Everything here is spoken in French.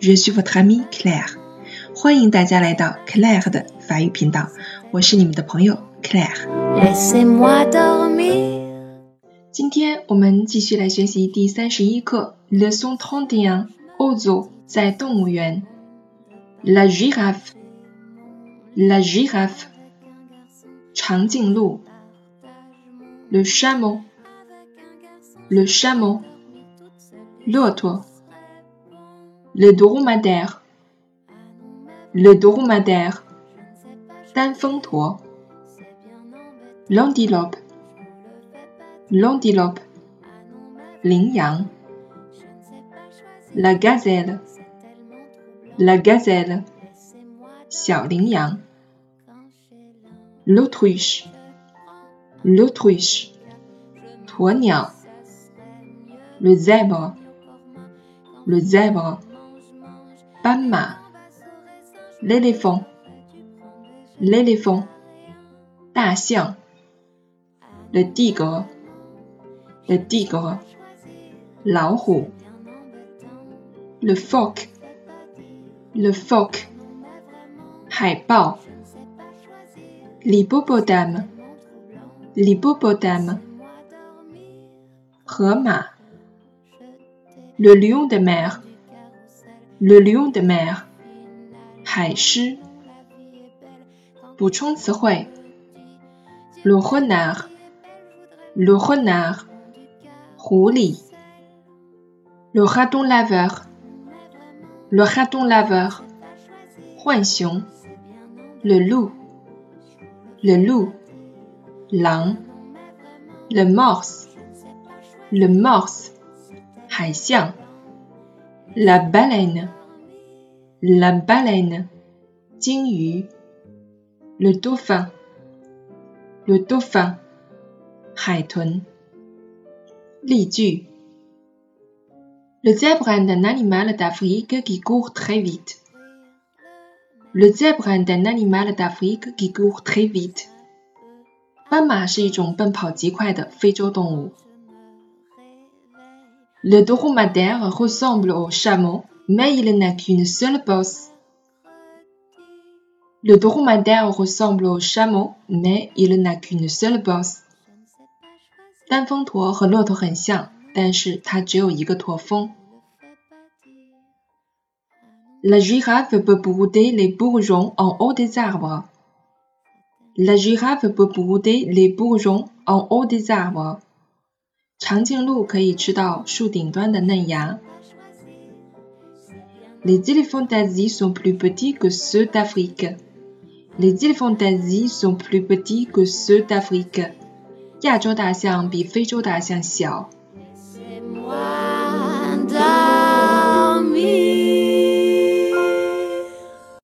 Je suis votre amie Claire. 欢迎大家来到 Claire 的法语频道，我是你们的朋友 Claire。今天我们继续来学习第三十一课，Leçon trente et un. Ozo 在动物园。La girafe，la girafe，长颈鹿。Le chameau，le chameau，骆驼。Le dromadaire. Le dromadaire. L'antilope. L'antilope. Yang. La gazelle. La gazelle. Yang. L'autruche. L'autruche. Le zèbre. Le zèbre panma, l'éléphant, l'éléphant, le tigre, le tigre, roue, le phoque, le phoque, haipao, l'hippopotame, l'hippopotame, Roma, le lion de mer, le lion de mer, haishi, le renard, le renard, Rouli. Le raton laveur. Le raton laveur. Le loup. Le loup. Lang. Le morse. Le morse. La baleine. La baleine. Jingyu. Le dauphin. Le dauphin. Haitun. Le zèbre est un animal d'Afrique qui court très vite. Le zèbre est un animal d'Afrique qui court très vite. Le dromadaire ressemble au chameau, mais il n'a qu'une seule bosse. Le dromadaire ressemble au chameau, mais il n'a qu'une seule bosse. 单峰驼和骆驼很像，但是它只有一个驼峰。La girafe peut brouder les bourgeons en haut des arbres. La girafe peut brouder les bourgeons en haut des arbres. 长颈鹿可以吃到树顶端的嫩芽。Les éléphants d'Asie sont plus petits que ceux d'Afrique. Les éléphants d'Asie sont plus petits que ceux d'Afrique. 亚洲大象比非洲大象小。